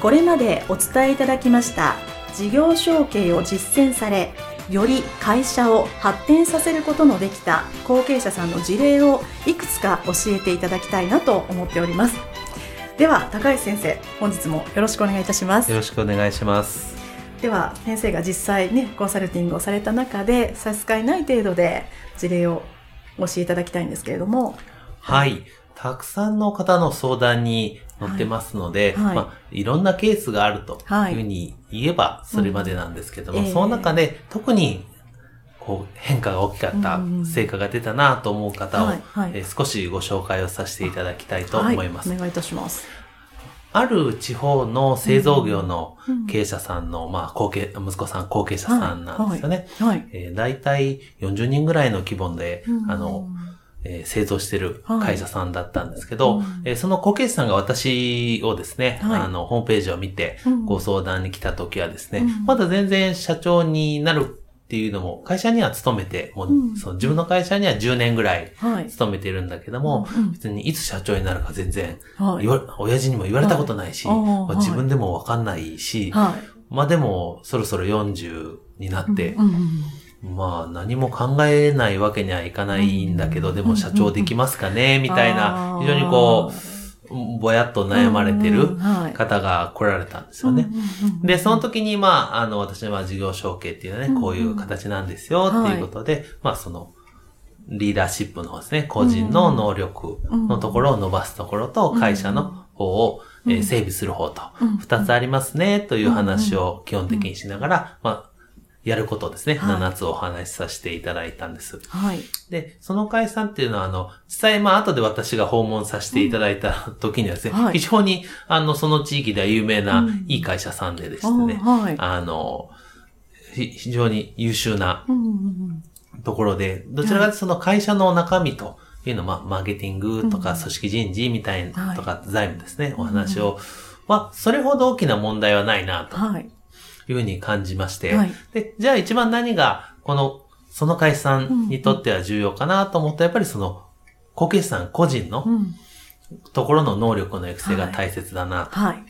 これまでお伝えいただきました事業承継を実践されより会社を発展させることのできた後継者さんの事例をいくつか教えていただきたいなと思っております。では高橋先生本日もよろしくお願いいたします。よろしくお願いします。では先生が実際ねコンサルティングをされた中で差し支えない程度で事例をお教えいただきたいんですけれども。はいたくさんの方の相談に載ってますので、はい、はい。まあ、いろんなケースがあるというふうに言えばそれまでなんですけども、はいうん、その中で特にこう変化が大きかった成果が出たなと思う方を、はい。はい、えー、少しご紹介をさせていただきたいと思います。お願いいたします。ある地方の製造業の経営者さんの、まあ、後継、息子さん、後継者さんなんですよね。はい。はい、えー、大体40人ぐらいの規模で、あの、えー、製造してる会社さんだったんですけど、はいえー、その後継者さんが私をですね、はい、あの、ホームページを見てご相談に来た時はですね、うん、まだ全然社長になるっていうのも、会社には勤めて、もう、うん、その自分の会社には10年ぐらい勤めてるんだけども、はい、別にいつ社長になるか全然、はい、親父にも言われたことないし、まあ、自分でもわかんないし、まあでも、そろそろ40になって、うんうんまあ何も考えないわけにはいかないんだけど、でも社長できますかね？みたいな、非常にこう、ぼやっと悩まれてる方が来られたんですよね。で、その時に、まあ、あの、私は事業承継っていうのはね、こういう形なんですよっていうことで、まあ、その、リーダーシップのですね、個人の能力のところを伸ばすところと、会社の方を、え整備する方と、二つありますね、という話を基本的にしながら、まあ、やることですね。はい、7つお話しさせていただいたんです。はい。で、その会さんっていうのは、あの、実際、まあ、後で私が訪問させていただいた時にはですね、うんはい、非常に、あの、その地域では有名な、いい会社さんででしてね、うんはい、あの、非常に優秀なところで、どちらかというとその会社の中身というのは、まあ、マーケティングとか組織人事みたいな、とか財務ですね、お話を、は、それほど大きな問題はないなと。はいいうふうに感じまして、はい、で、じゃあ一番何が、この、その会社さんにとっては重要かなと思ったら、やっぱりその、後継さん個人のところの能力の育成が大切だなと。はい。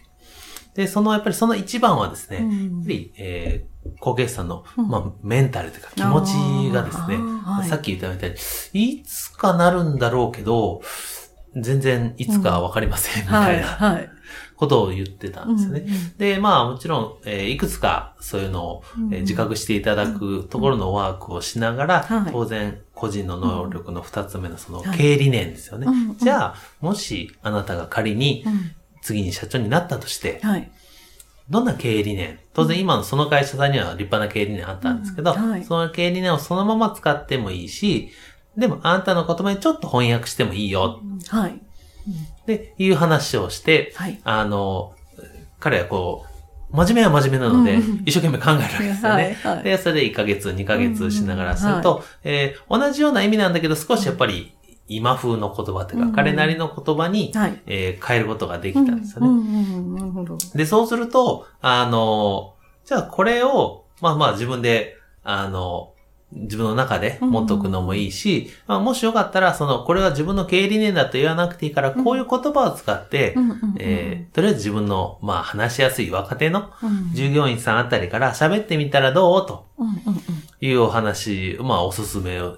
で、その、やっぱりその一番はですね、やっぱり、えー、後継さんの、まあ、メンタルというか気持ちがですね、はい、さっき言ったみたいに、いつかなるんだろうけど、全然いつかわかりません、みたいな。はい。はいことを言ってたんですよね。うんうん、で、まあもちろん、えー、いくつかそういうのを、えー、自覚していただくところのワークをしながら、うんうん、当然個人の能力の二つ目のその経営理念ですよね。はい、じゃあ、もしあなたが仮に次に社長になったとして、はい、どんな経営理念？当然今のその会社さんには立派な経営理念あったんですけど、はい、その経営理念をそのまま使ってもいいし、でもあなたの言葉にちょっと翻訳してもいいよ。はい。で、いう話をして、はい、あの、彼はこう、真面目は真面目なので、一生懸命考えるわけですよね。はいはい、で、それで1ヶ月、2ヶ月しながらすると、はい、えー、同じような意味なんだけど、少しやっぱり、今風の言葉というか、彼なりの言葉に、はい、えー、変えることができたんですよね。で、そうすると、あの、じゃあこれを、まあまあ自分で、あの、自分の中で持っとくのもいいし、まあ、もしよかったら、その、これは自分の経営理念だと言わなくていいから、こういう言葉を使って、えとりあえず自分の、まあ、話しやすい若手の従業員さんあたりから喋ってみたらどう？というお話、まあ、おすすめを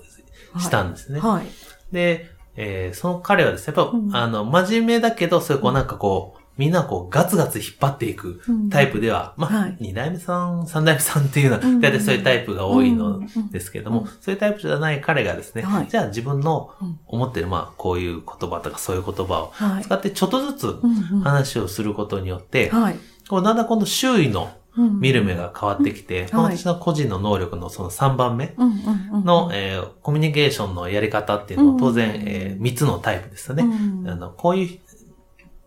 したんですね。はい。で、えー、その彼はですね、やっぱ、あの、真面目だけど、そういうこうなんかこう、みんなこうガツガツ引っ張っていくタイプでは、まあ、二、代目さん、三代目さんっていうのは、大体そういうタイプが多いのですけれども、そういうタイプじゃない彼がですね、じゃあ自分の思ってる、まあ、こういう言葉とかそういう言葉を使ってちょっとずつ話をすることによって、こうだんだん今度周囲の見る目が変わってきて、私の個人の能力のその3番目の、えー、コミュニケーションのやり方っていうのは当然、えー、3つのタイプですよね。あのこういう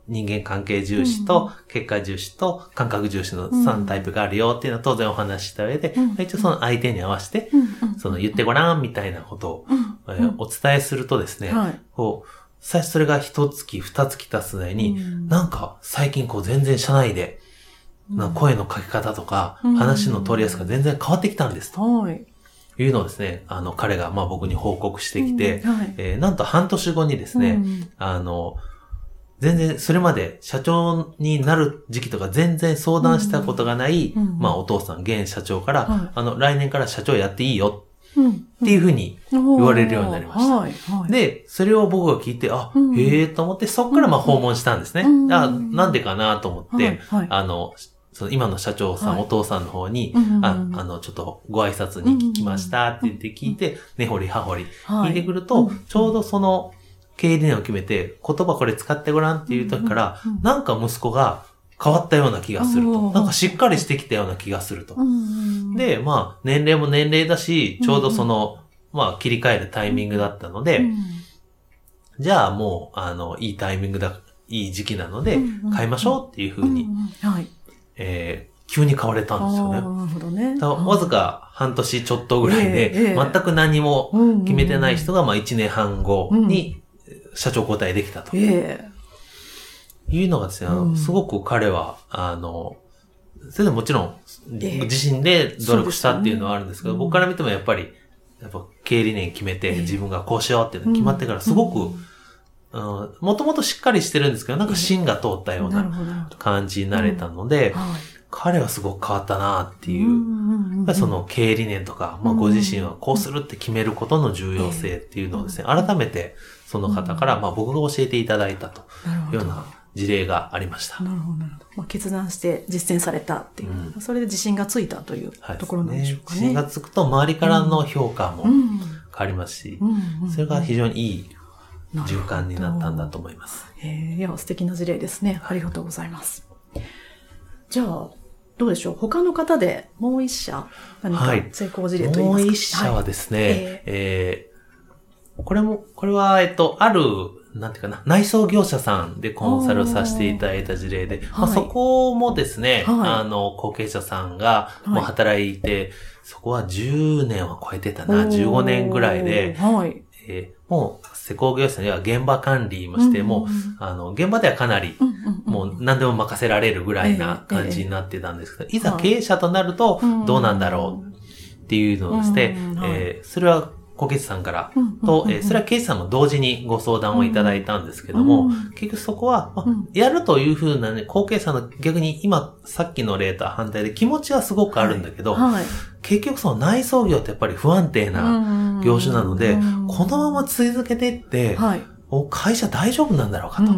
人間関係重視と、結果重視と、感覚重視の3タイプがあるよっていうのは当然お話しした上で、一応その相手に合わせて、その言ってごらんみたいなことを、お伝えするとですね、こう、最初それが一月、二月経つ間に、なんか最近こう全然社内で、声のかけ方とか、話の通りやすさが全然変わってきたんですと。はい。いうのをですね、あの、彼が、まあ僕に報告してきて、えー、なんと半年後にですね、うん、あの、全然それまで社長になる時期とか全然相談したことがない、うん、まあお父さん、現社長から、はい、あの、来年から社長やっていいよっていうふうに言われるようになりました。はいはい、で、それを僕が聞いて、あ、うん、へえと思って、そっからまあ訪問したんですね。うん、あなんでかなと思って、はい、あの、その今の社長さん、お父さんの方に、ああの、ちょっとご挨拶に聞きましたって言って聞いて、根掘り葉掘り聞いてくると、ちょうどその、経営理念を決めて、言葉これ使ってごらんっていう時から、なんか息子が変わったような気がすると。なんかしっかりしてきたような気がすると。で、まあ、年齢も年齢だし、ちょうどその、まあ、切り替えるタイミングだったので、じゃあもう、あの、いいタイミングだ、いい時期なので、変えましょうっていうふうに、え急に変われたんですよね。なるほどね。わずか半年ちょっとぐらいで、全く何も決めてない人が、まあ1年半後に社長交代できたと。ええ。いうのがですね、うん、すごく彼は、あの、それでもちろん、自身で努力したっていうのはあるんですけど、ね。僕から見てもやっぱり、やっぱ経営理念決めて、自分がこうしようっていうの決まってからすごく、もともとしっかりしてるんですけど、なんか芯が通ったような感じになれたので、彼はすごく変わったなっていう、やっぱりその経営理念とか、まあご自身はこうするって決めることの重要性っていうのをですね、改めてその方から、まあ僕が教えていただいたというような事例がありました。なるほど、なるほど。まあ、決断して実践されたっていう、うん、それで自信がついたというところなんでしょうかね。ね自信がつくと周りからの評価も変わりますし、それが非常にいい循環になったんだと思います。ええいや、素敵な事例ですね。ありがとうございます。じゃあ、どうでしょう。他の方でもう一社、何か成功事例といいますか、はい、もう一社はですね、はい、えーこれも、これは、えっと、ある、なんていうかな、内装業者さんでコンサルさせていただいた事例で、まあ、そこもですね、はい、あの、後継者さんがもう働いて、はい、そこは10年は超えてたな、15年ぐらいで、はい、えー、もう、施工業者には現場管理もして、も、あの、現場ではかなり、もう何でも任せられるぐらいな感じになってたんですけど、いざ経営者となると、どうなんだろうっていうのをですね、えー、それは小ケさんから、と、えそれはケイさんも同時にご相談をいただいたんですけども、結局そこは、まやるというふうなね、後継さんの逆に今、さっきの例とは反対で気持ちはすごくあるんだけど、はい。はい、結局その内装業ってやっぱり不安定な業種なので、このまま続けていって、はい、会社大丈夫なんだろうかと。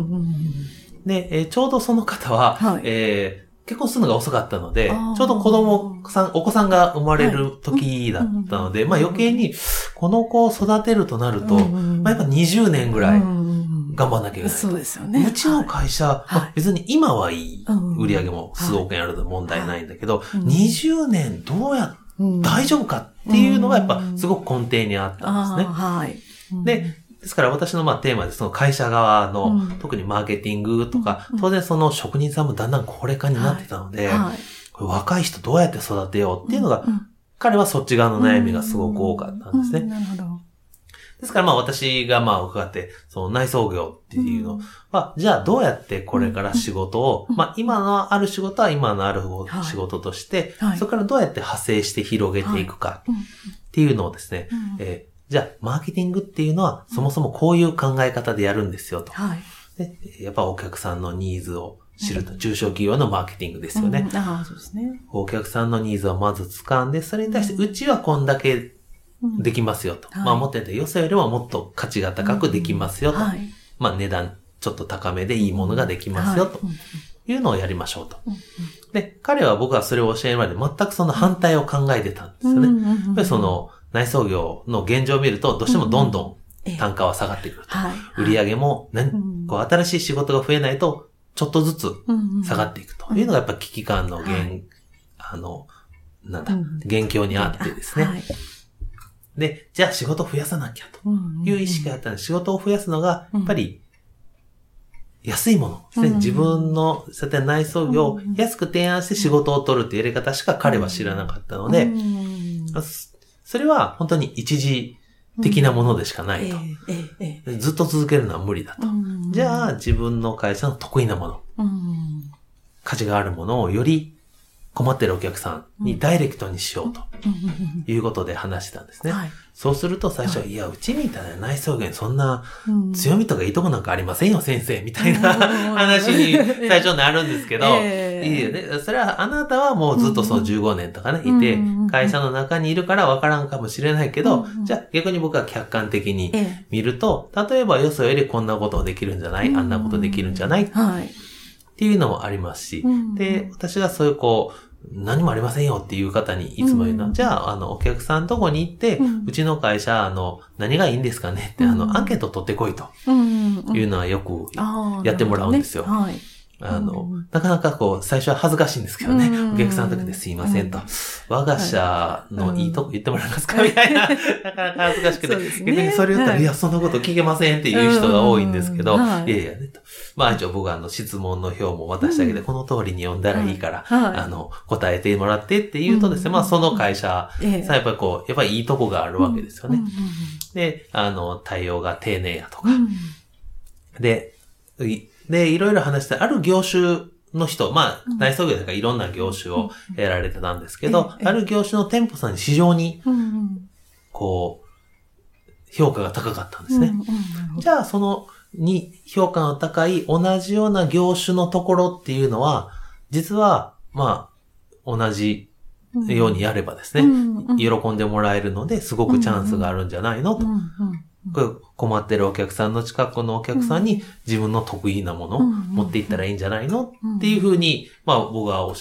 で、えちょうどその方は、はい、えー結婚するのが遅かったので、ちょうど子供さん、お子さんが生まれる時だったので、まあ余計にこの子を育てるとなると、まあやっぱ20年ぐらい頑張んなきゃいけない。そうですよね。うちの会社、別に今はいい売り上げも数億円あるので問題ないんだけど、20年どうや、大丈夫かっていうのがやっぱすごく根底にあったんですね。はい。で、ですから私のまあテーマでその会社側の、うん、特にマーケティングとか、うん、当然その職人さんもだんだん高齢化になってたので、はい。はい、若い人どうやって育てようっていうのが、うん、彼はそっち側の悩みがすごく多かったんですね。なるほど。ですからまあ私がまあ伺って、その内装業っていうのは、じゃあどうやってこれから仕事を、まあ今のある仕事は今のある仕事として、そこからどうやって派生して広げていくかっていうのをですね、えじゃあ、マーケティングっていうのは、そもそもこういう考え方でやるんですよと。はい。で、やっぱお客さんのニーズを知ると、中小企業のマーケティングですよね。うん、ああ、そうですね。お客さんのニーズをまず掴んで、それに対して、うちはこんだけできますよと。うん、まあ、思ってて、よそよりはもっと価値が高くできますよと。はい、まあ、値段ちょっと高めでいいものができますよ、というのをやりましょうと。で、彼は僕はそれを教えるまで全くその反対を考えてたんですよね。やっぱりその内装業の現状を見ると、どうしてもどんどん単価は下がってくると。売り上げも、こう新しい仕事が増えないと、ちょっとずつ下がっていくと。いうのがやっぱ危機感の原、あの、なんだ、元凶にあってですね。で、じゃあ仕事を増やさなきゃと。いう意識があったので、仕事を増やすのが、やっぱり、安いもの。ですね。自分の、そうやって内装業を安く提案して仕事を取るっていうやり方しか彼は知らなかったので、それは本当に一時的なものでしかないと。ずっと続けるのは無理だと。じゃあ自分の会社の得意なもの、価値があるものをより困ってるお客さんにダイレクトにしようということで話したんですね。はい、そうすると最初は、い。や、うちみたいな内装業にそんな強みとかいいとこなんかありませんよ、先生、みたいな話に最初になるんですけど、いいよね。それはあなたはもうずっとそう15年とかね、いて、会社の中にいるからわからんかもしれないけど、じゃあ逆に僕は客観的に見ると、例えばよそよりこんなことできるんじゃないあんなことできるんじゃないっていうのもありますし、で、私がそういうこう、何もありませんよっていう方にいつも言うの。は、うん、じゃあ、あの、お客さんとこに行って、うん、うちの会社、あの、何がいいんですかねって、あの、アンケート取ってこいと。いうのはよくやってもらうんですよ。はいあの、うん、なかなかこう、最初は恥ずかしいんですけどね、うん、お客さんの時ですいませんと、うん、我が社のいいとこ言ってもらえますか、みたいな、なかなか恥ずかしくて、ね、逆にそれ言ったら、はい、いや、そんなこと聞けませんっていう人が多いんですけど、はい、いやいやね、と。まあ一応僕はあの質問の表も渡してあげて、この通りに読んだらいいから、はい、あの、答えてもらってって言うとですね、まあその会社、さやっぱりこう、やっぱりいいとこがあるわけですよね。で、あの、対応が丁寧やとか。で、で、いろいろ話して、ある業種の人、まあ、内装業だからいろんな業種をやられてたんですけど、ある業種の店舗さんに市場に、こう、評価が高かったんですね。じゃあ、その、に評価の高い同じような業種のところっていうのは、実は、まあ、同じようにやればですね、喜んでもらえるので、すごくチャンスがあるんじゃないのと困ってるお客さんの近くのお客さんに自分の得意なものを持っていったらいいんじゃないの？っていうふうに、まあ僕は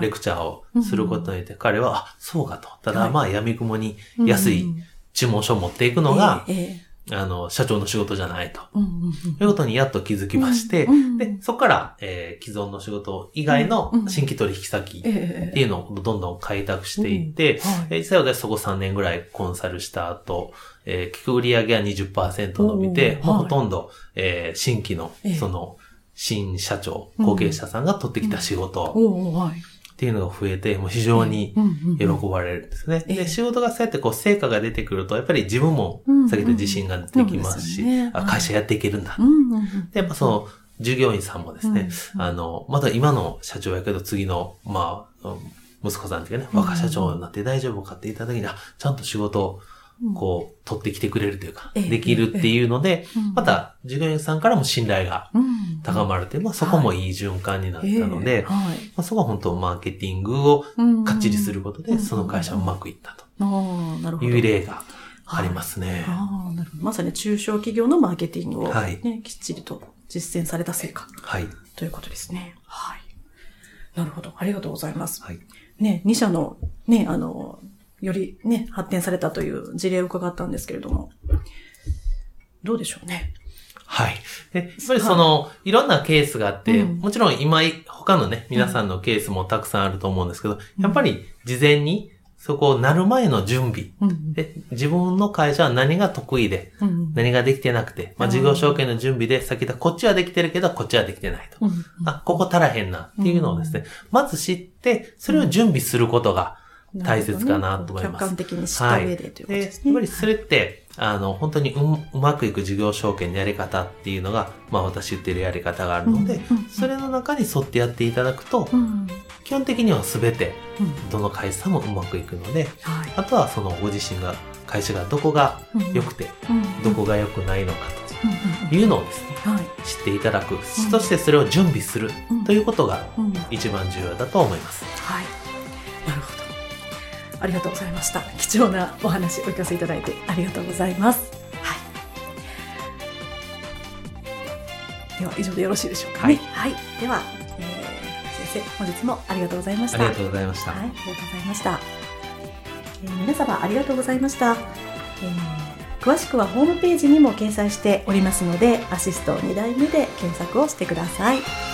レクチャーをすることによって彼は、あ、そうかと。ただまあ闇雲に安い注文書を持っていくのが、あの、社長の仕事じゃないと。いうことにやっと気づきまして、で、そこから、えー、既存の仕事以外の新規取引先っていうのをどんどん開拓していって、え実際私そこ3年ぐらいコンサルした後、えー、聞く売上が20%伸びて、ほとんど、えー、新規の、その、新社長、後継者さんが取ってきた仕事っていうのが増えて、もう非常に喜ばれるんですね。で、仕事がそうやってこう成果が出てくると、やっぱり自分も先ほど自信が出てきますし、あ会社やっていけるんだ。で、やっぱその、従業員さんもですね、あの、まだ今の社長やけど次の、まあ、息子さんっていうかね、若社長になって大丈夫かって言った時に、あ、ちゃんと仕事をこう、取ってきてくれるというか、できるっていうので、また、従業員さんからも信頼が高まるという、まあそこもいい循環になったので、まあそこは本当マーケティングをかっちりすることで、その会社うまくいったという例がありますね。まさに中小企業のマーケティングを、ねきっちりと実践された成果。はい。ということですね。はい。なるほど。ありがとうございます。はい。ね、2社の、ね、あの、よりね、発展されたという事例を伺ったんですけれども、どうでしょうね。はい。で、やっぱりその、はい、いろんなケースがあって、うん、もちろん今、他のね、皆さんのケースもたくさんあると思うんですけど、うん、やっぱり事前に、そこをなる前の準備、うん、で。自分の会社は何が得意で、うん、何ができてなくて、まあ、事業承継の準備で、先だ、こっちはできてるけど、こっちはできてないと。あ、ここ足らへんなっていうのをですね、まず知って、それを準備することが、大切かなと思います。客観的に知った上でということですね。やっぱりそれって、あの、本当にうまくいく事業承継のやり方っていうのが、まあ私言ってるやり方があるので、それの中に沿ってやっていただくと、基本的には全て、どの会社もうまくいくので、あとはそのご自身が、会社がどこが良くて、どこが良くないのかというのをですね、知っていただく、そしてそれを準備するということが一番重要だと思います。はい。なるほど。ありがとうございました貴重なお話お聞かせいただいてありがとうございます、はい、では以上でよろしいでしょうかね。はい。はい、では、えー、先生、本日もありがとうございました。ありがとうございました。はい、ありがとうございました。えー、皆様ありがとうございました。えー、詳しくはホームページにも掲載しておりますので、アシスト2代目で検索をしてください。